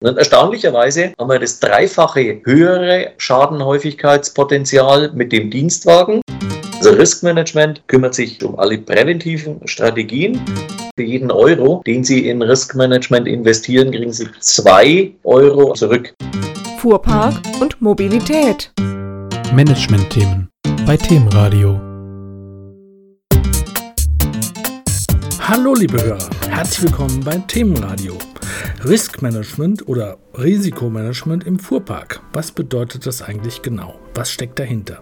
Und erstaunlicherweise haben wir das dreifache höhere Schadenhäufigkeitspotenzial mit dem Dienstwagen. Also Risk Management kümmert sich um alle präventiven Strategien. Für jeden Euro, den Sie in Risk Management investieren, kriegen Sie zwei Euro zurück. Fuhrpark und Mobilität. Management-Themen bei Themenradio. Hallo liebe Hörer, herzlich willkommen beim Themenradio. Risk Management oder Risikomanagement im Fuhrpark. Was bedeutet das eigentlich genau? Was steckt dahinter?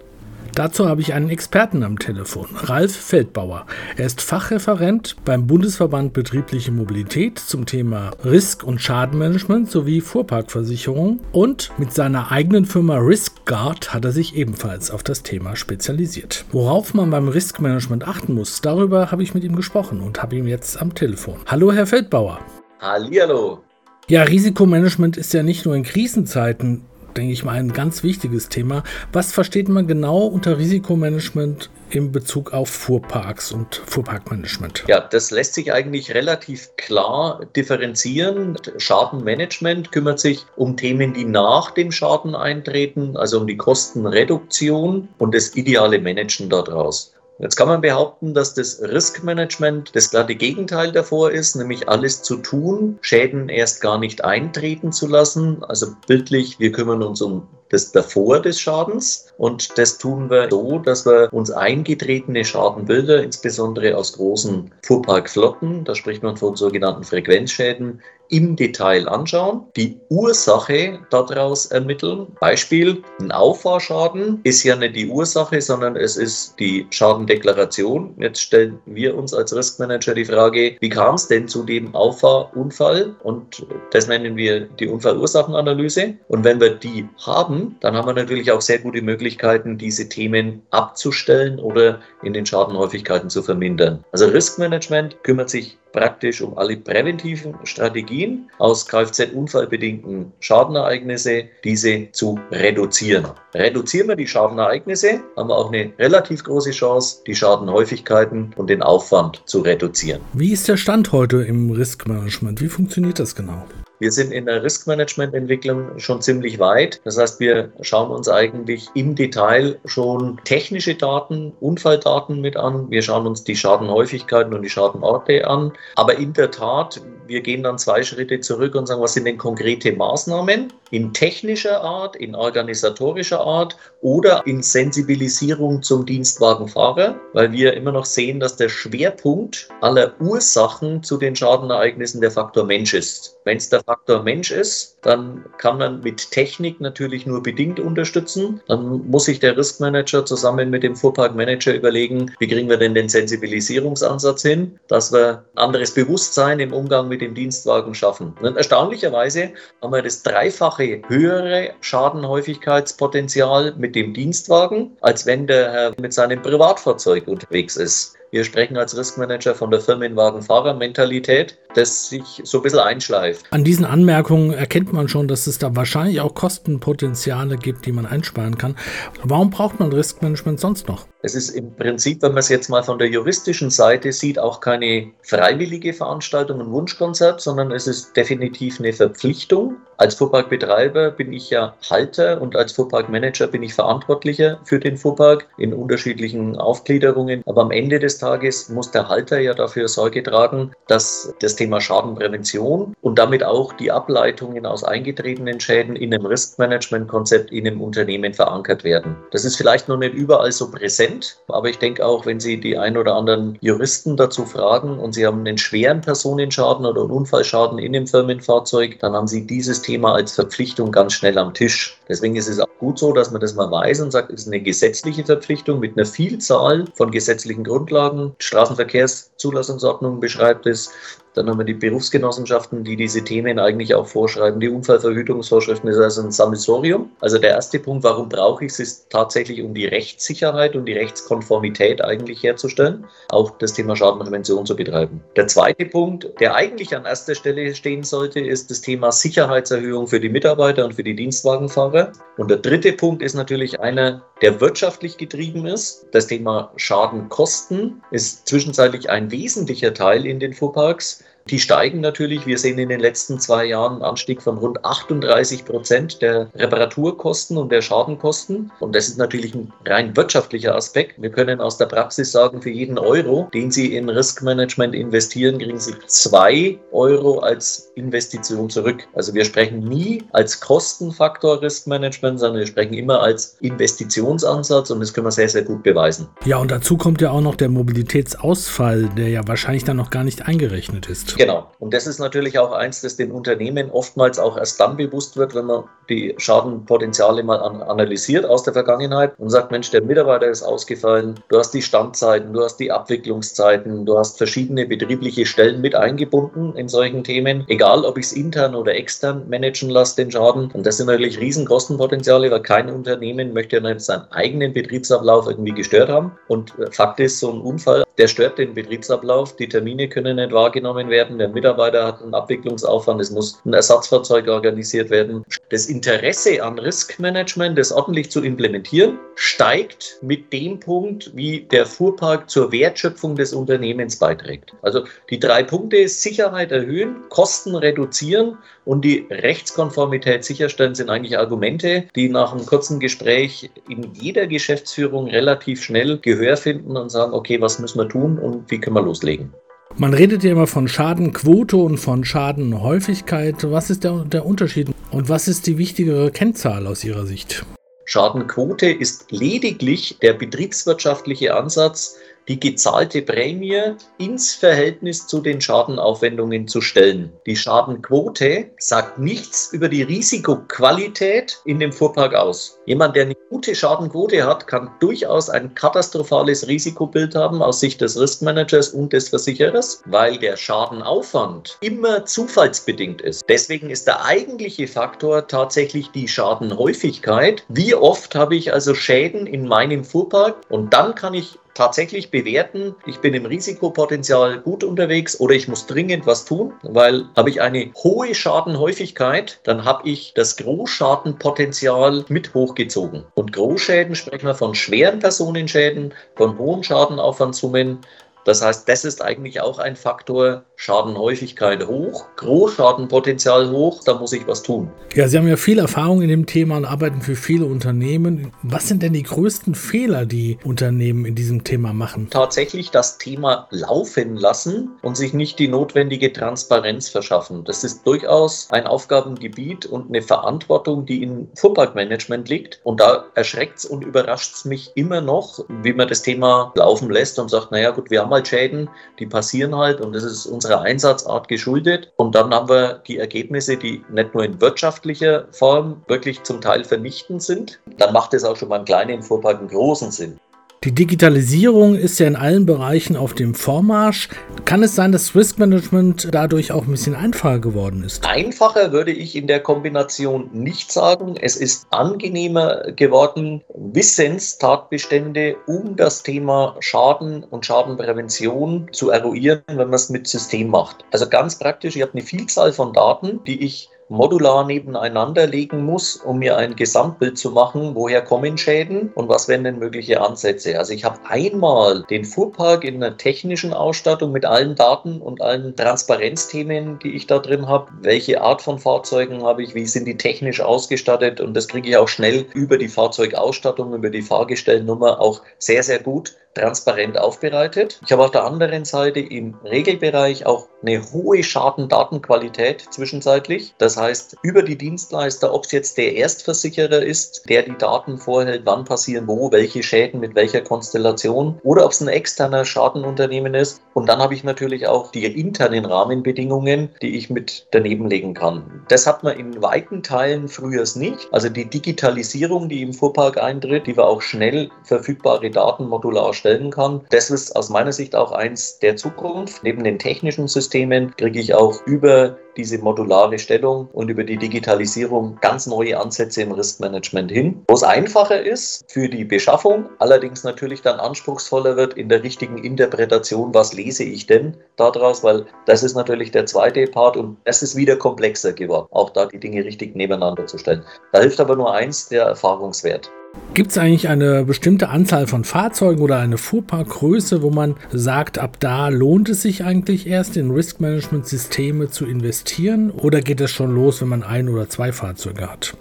Dazu habe ich einen Experten am Telefon, Ralf Feldbauer. Er ist Fachreferent beim Bundesverband Betriebliche Mobilität zum Thema Risk- und Schadenmanagement sowie Fuhrparkversicherung und mit seiner eigenen Firma RiskGuard hat er sich ebenfalls auf das Thema spezialisiert. Worauf man beim Riskmanagement achten muss, darüber habe ich mit ihm gesprochen und habe ihn jetzt am Telefon. Hallo Herr Feldbauer. Hallihallo. Ja, Risikomanagement ist ja nicht nur in Krisenzeiten, denke ich mal, ein ganz wichtiges Thema. Was versteht man genau unter Risikomanagement in Bezug auf Fuhrparks und Fuhrparkmanagement? Ja, das lässt sich eigentlich relativ klar differenzieren. Schadenmanagement kümmert sich um Themen, die nach dem Schaden eintreten, also um die Kostenreduktion und das ideale Managen daraus. Jetzt kann man behaupten, dass das Risk Management das glatte Gegenteil davor ist, nämlich alles zu tun, Schäden erst gar nicht eintreten zu lassen. Also bildlich, wir kümmern uns um das davor des Schadens. Und das tun wir so, dass wir uns eingetretene Schadenbilder, insbesondere aus großen Fuhrparkflotten, da spricht man von sogenannten Frequenzschäden, im Detail anschauen, die Ursache daraus ermitteln. Beispiel, ein Auffahrschaden ist ja nicht die Ursache, sondern es ist die Schadendeklaration. Jetzt stellen wir uns als Riskmanager die Frage, wie kam es denn zu dem Auffahrunfall? Und das nennen wir die Unfallursachenanalyse. Und wenn wir die haben, haben, dann haben wir natürlich auch sehr gute Möglichkeiten, diese Themen abzustellen oder in den Schadenhäufigkeiten zu vermindern. Also Risk Management kümmert sich praktisch um alle präventiven Strategien aus Kfz-unfallbedingten Schadenereignisse, diese zu reduzieren. Reduzieren wir die Schadenereignisse, haben wir auch eine relativ große Chance, die Schadenhäufigkeiten und den Aufwand zu reduzieren. Wie ist der Stand heute im Risk Management? Wie funktioniert das genau? Wir sind in der Risk-Management-Entwicklung schon ziemlich weit. Das heißt, wir schauen uns eigentlich im Detail schon technische Daten, Unfalldaten mit an. Wir schauen uns die Schadenhäufigkeiten und die Schadenorte an. Aber in der Tat, wir gehen dann zwei Schritte zurück und sagen, was sind denn konkrete Maßnahmen in technischer Art, in organisatorischer Art oder in Sensibilisierung zum Dienstwagenfahrer, weil wir immer noch sehen, dass der Schwerpunkt aller Ursachen zu den Schadenereignissen der Faktor Mensch ist. Wenn es der Faktor Mensch ist, dann kann man mit Technik natürlich nur bedingt unterstützen. Dann muss sich der Risk Manager zusammen mit dem Fuhrparkmanager überlegen, wie kriegen wir denn den Sensibilisierungsansatz hin, dass wir anderes Bewusstsein im Umgang mit dem Dienstwagen schaffen. Und erstaunlicherweise haben wir das dreifache höhere Schadenhäufigkeitspotenzial mit dem Dienstwagen, als wenn der Herr mit seinem Privatfahrzeug unterwegs ist. Wir sprechen als Riskmanager von der Firmenwagen-Fahrer-Mentalität, das sich so ein bisschen einschleift. An diesen Anmerkungen erkennt man schon, dass es da wahrscheinlich auch Kostenpotenziale gibt, die man einsparen kann. Warum braucht man Riskmanagement sonst noch? Es ist im Prinzip, wenn man es jetzt mal von der juristischen Seite sieht, auch keine freiwillige Veranstaltung, ein Wunschkonzert, sondern es ist definitiv eine Verpflichtung. Als Fuhrparkbetreiber bin ich ja Halter und als Fuhrparkmanager bin ich Verantwortlicher für den Fuhrpark in unterschiedlichen Aufgliederungen. Aber am Ende des Tages muss der Halter ja dafür Sorge tragen, dass das Thema Schadenprävention und damit auch die Ableitungen aus eingetretenen Schäden in einem Riskmanagement-Konzept in einem Unternehmen verankert werden. Das ist vielleicht noch nicht überall so präsent, aber ich denke auch, wenn Sie die ein oder anderen Juristen dazu fragen und Sie haben einen schweren Personenschaden oder einen Unfallschaden in dem Firmenfahrzeug, dann haben Sie dieses Thema als Verpflichtung ganz schnell am Tisch. Deswegen ist es auch gut so, dass man das mal weiß und sagt, es ist eine gesetzliche Verpflichtung mit einer Vielzahl von gesetzlichen Grundlagen. Straßenverkehrszulassungsordnung beschreibt es. Dann haben wir die Berufsgenossenschaften, die diese Themen eigentlich auch vorschreiben. Die Unfallverhütungsvorschriften ist also ein Sammelsorium. Also der erste Punkt, warum brauche ich es, ist tatsächlich, um die Rechtssicherheit und die Rechtskonformität eigentlich herzustellen, auch das Thema Schadenprävention zu betreiben. Der zweite Punkt, der eigentlich an erster Stelle stehen sollte, ist das Thema Sicherheitserhöhung für die Mitarbeiter und für die Dienstwagenfahrer. Und der dritte Punkt ist natürlich einer, der wirtschaftlich getrieben ist. Das Thema Schadenkosten ist zwischenzeitlich ein wesentlicher Teil in den Fuhrparks Die steigen natürlich. Wir sehen in den letzten zwei Jahren einen Anstieg von rund 38 Prozent der Reparaturkosten und der Schadenkosten. Und das ist natürlich ein rein wirtschaftlicher Aspekt. Wir können aus der Praxis sagen, für jeden Euro, den Sie in Risk Management investieren, kriegen Sie zwei Euro als Investition zurück. Also wir sprechen nie als Kostenfaktor Risk Management, sondern wir sprechen immer als Investitionsansatz und das können wir sehr, sehr gut beweisen. Ja, und dazu kommt ja auch noch der Mobilitätsausfall, der ja wahrscheinlich dann noch gar nicht eingerechnet ist. Genau. Und das ist natürlich auch eins, das den Unternehmen oftmals auch erst dann bewusst wird, wenn man die Schadenpotenziale mal analysiert aus der Vergangenheit und sagt, Mensch, der Mitarbeiter ist ausgefallen, du hast die Standzeiten, du hast die Abwicklungszeiten, du hast verschiedene betriebliche Stellen mit eingebunden in solchen Themen, egal ob ich es intern oder extern managen lasse, den Schaden. Und das sind natürlich Riesenkostenpotenziale, weil kein Unternehmen möchte ja seinen eigenen Betriebsablauf irgendwie gestört haben. Und Fakt ist, so ein Unfall, der stört den Betriebsablauf, die Termine können nicht wahrgenommen werden, der Mitarbeiter hat einen Abwicklungsaufwand, es muss ein Ersatzfahrzeug organisiert werden. Das Interesse an Riskmanagement, das ordentlich zu implementieren, steigt mit dem Punkt, wie der Fuhrpark zur Wertschöpfung des Unternehmens beiträgt. Also die drei Punkte Sicherheit erhöhen, Kosten reduzieren und die Rechtskonformität sicherstellen sind eigentlich Argumente, die nach einem kurzen Gespräch in jeder Geschäftsführung relativ schnell Gehör finden und sagen, okay, was müssen wir tun und wie können wir loslegen? Man redet ja immer von Schadenquote und von Schadenhäufigkeit. Was ist der, der Unterschied und was ist die wichtigere Kennzahl aus Ihrer Sicht? Schadenquote ist lediglich der betriebswirtschaftliche Ansatz, die gezahlte Prämie ins Verhältnis zu den Schadenaufwendungen zu stellen. Die Schadenquote sagt nichts über die Risikoqualität in dem Fuhrpark aus. Jemand, der eine gute Schadenquote hat, kann durchaus ein katastrophales Risikobild haben aus Sicht des Riskmanagers und des Versicherers, weil der Schadenaufwand immer zufallsbedingt ist. Deswegen ist der eigentliche Faktor tatsächlich die Schadenhäufigkeit. Wie oft habe ich also Schäden in meinem Fuhrpark? Und dann kann ich tatsächlich bewerten, ich bin im Risikopotenzial gut unterwegs oder ich muss dringend was tun, weil habe ich eine hohe Schadenhäufigkeit, dann habe ich das Großschadenpotenzial mit hochgezogen. Und Großschäden sprechen wir von schweren Personenschäden, von hohen Schadenaufwandssummen, das heißt, das ist eigentlich auch ein Faktor, Schadenhäufigkeit hoch, Großschadenpotenzial hoch, da muss ich was tun. Ja, Sie haben ja viel Erfahrung in dem Thema und arbeiten für viele Unternehmen. Was sind denn die größten Fehler, die Unternehmen in diesem Thema machen? Tatsächlich das Thema laufen lassen und sich nicht die notwendige Transparenz verschaffen. Das ist durchaus ein Aufgabengebiet und eine Verantwortung, die im Fuhrparkmanagement liegt. Und da erschreckt es und überrascht es mich immer noch, wie man das Thema laufen lässt und sagt, naja gut, wir haben halt Schäden, die passieren halt und das ist unserer Einsatzart geschuldet. Und dann haben wir die Ergebnisse, die nicht nur in wirtschaftlicher Form wirklich zum Teil vernichtend sind. Dann macht es auch schon beim kleinen Fuhrpark einen großen Sinn. Die Digitalisierung ist ja in allen Bereichen auf dem Vormarsch. Kann es sein, dass Risk Management dadurch auch ein bisschen einfacher geworden ist? Einfacher würde ich in der Kombination nicht sagen. Es ist angenehmer geworden, Wissenstatbestände um das Thema Schaden und Schadenprävention zu eruieren, wenn man es mit System macht. Also ganz praktisch, ich habe eine Vielzahl von Daten, die ich modular nebeneinander legen muss, um mir ein Gesamtbild zu machen, woher kommen Schäden und was wären denn mögliche Ansätze. Also ich habe einmal den Fuhrpark in einer technischen Ausstattung mit allen Daten und allen Transparenzthemen, die ich da drin habe. Welche Art von Fahrzeugen habe ich, wie sind die technisch ausgestattet und das kriege ich auch schnell über die Fahrzeugausstattung, über die Fahrgestellnummer auch sehr, sehr gut transparent aufbereitet. Ich habe auf der anderen Seite im Regelbereich auch eine hohe Schadendatenqualität zwischenzeitlich. Das heißt, über die Dienstleister, ob es jetzt der Erstversicherer ist, der die Daten vorhält, wann passieren wo, welche Schäden mit welcher Konstellation, oder ob es ein externer Schadenunternehmen ist. Und dann habe ich natürlich auch die internen Rahmenbedingungen, die ich mit daneben legen kann. Das hat man in weiten Teilen früher nicht. Also die Digitalisierung, die im Fuhrpark eintritt, die wir auch schnell verfügbare Daten modular stellen kann. Das ist aus meiner Sicht auch eins der Zukunft. Neben den technischen Systemen kriege ich auch über diese modulare Stellung und über die Digitalisierung ganz neue Ansätze im Riskmanagement hin, wo es einfacher ist für die Beschaffung, allerdings natürlich dann anspruchsvoller wird in der richtigen Interpretation, was lese ich denn daraus, weil das ist natürlich der zweite Part und das ist wieder komplexer geworden, auch da die Dinge richtig nebeneinander zu stellen. Da hilft aber nur eins, der Erfahrungswert. Gibt es eigentlich eine bestimmte Anzahl von Fahrzeugen oder eine Fuhrparkgröße, wo man sagt, ab da lohnt es sich eigentlich erst in Risk-Management-Systeme zu investieren? Oder geht es schon los, wenn man ein oder zwei Fahrzeuge hat?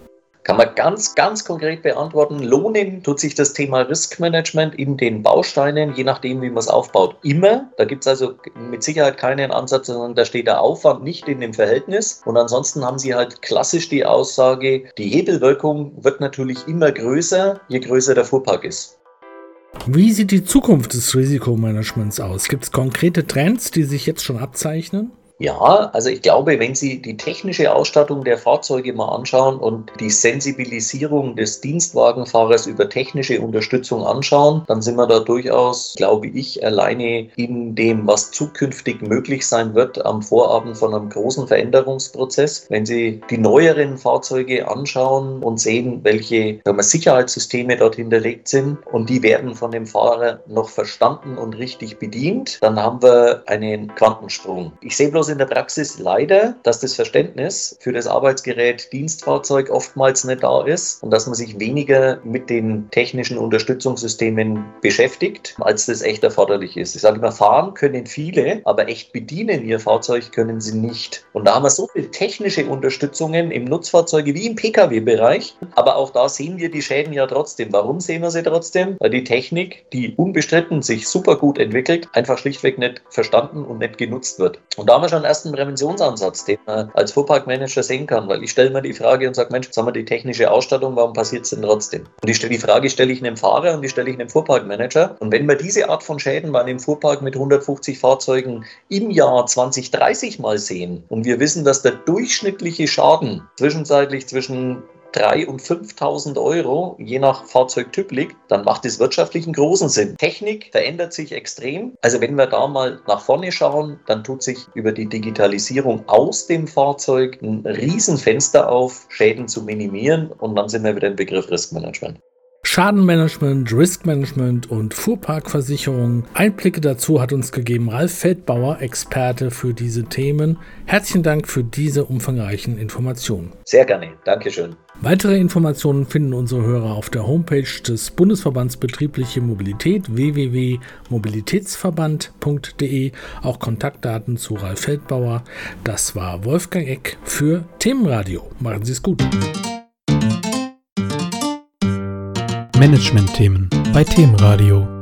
Kann man ganz, ganz konkret beantworten. Lohnen tut sich das Thema Risk Management in den Bausteinen, je nachdem, wie man es aufbaut, immer. Da gibt es also mit Sicherheit keinen Ansatz, sondern da steht der Aufwand nicht in dem Verhältnis. Und ansonsten haben Sie halt klassisch die Aussage, die Hebelwirkung wird natürlich immer größer, je größer der Fuhrpark ist. Wie sieht die Zukunft des Risikomanagements aus? Gibt es konkrete Trends, die sich jetzt schon abzeichnen? Ja, also ich glaube, wenn Sie die technische Ausstattung der Fahrzeuge mal anschauen und die Sensibilisierung des Dienstwagenfahrers über technische Unterstützung anschauen, dann sind wir da durchaus, glaube ich, alleine in dem, was zukünftig möglich sein wird, am Vorabend von einem großen Veränderungsprozess. Wenn Sie die neueren Fahrzeuge anschauen und sehen, welche wir, Sicherheitssysteme dort hinterlegt sind und die werden von dem Fahrer noch verstanden und richtig bedient, dann haben wir einen Quantensprung. Ich sehe bloß bloß in der Praxis leider, dass das Verständnis für das Arbeitsgerät Dienstfahrzeug oftmals nicht da ist und dass man sich weniger mit den technischen Unterstützungssystemen beschäftigt, als das echt erforderlich ist. Ich sage immer, fahren können viele, aber echt bedienen ihr Fahrzeug können sie nicht. Und da haben wir so viele technische Unterstützungen im Nutzfahrzeuge wie im Pkw-Bereich, aber auch da sehen wir die Schäden ja trotzdem. Warum sehen wir sie trotzdem? Weil die Technik, die unbestritten sich super gut entwickelt, einfach schlichtweg nicht verstanden und nicht genutzt wird. Und da haben wir schon schon einen ersten Präventionsansatz, den man als Fuhrparkmanager sehen kann, weil ich stelle mir die Frage und sage, Mensch, jetzt haben wir die technische Ausstattung, warum passiert es denn trotzdem? Und ich stelle die Frage, stelle ich einem Fahrer und die stelle ich einem Fuhrparkmanager. Und wenn wir diese Art von Schäden bei einem Fuhrpark mit 150 Fahrzeugen im Jahr 2030 mal sehen und wir wissen, dass der durchschnittliche Schaden zwischenzeitlich zwischen 3.000 und 5.000 Euro, je nach Fahrzeugtyp liegt, dann macht es wirtschaftlich einen großen Sinn. Technik verändert sich extrem. Also wenn wir da mal nach vorne schauen, dann tut sich über die Digitalisierung aus dem Fahrzeug ein Riesenfenster auf, Schäden zu minimieren und dann sind wir wieder im Begriff Riskmanagement. Schadenmanagement, Riskmanagement und Fuhrparkversicherung. Einblicke dazu hat uns gegeben Ralf Feldbauer, Experte für diese Themen. Herzlichen Dank für diese umfangreichen Informationen. Sehr gerne. Dankeschön. Weitere Informationen finden unsere Hörer auf der Homepage des Bundesverbands Betriebliche Mobilität www.mobilitätsverband.de. Auch Kontaktdaten zu Ralf Feldbauer. Das war Wolfgang Eck für Themenradio. Machen Sie es gut. Management-Themen bei Themenradio.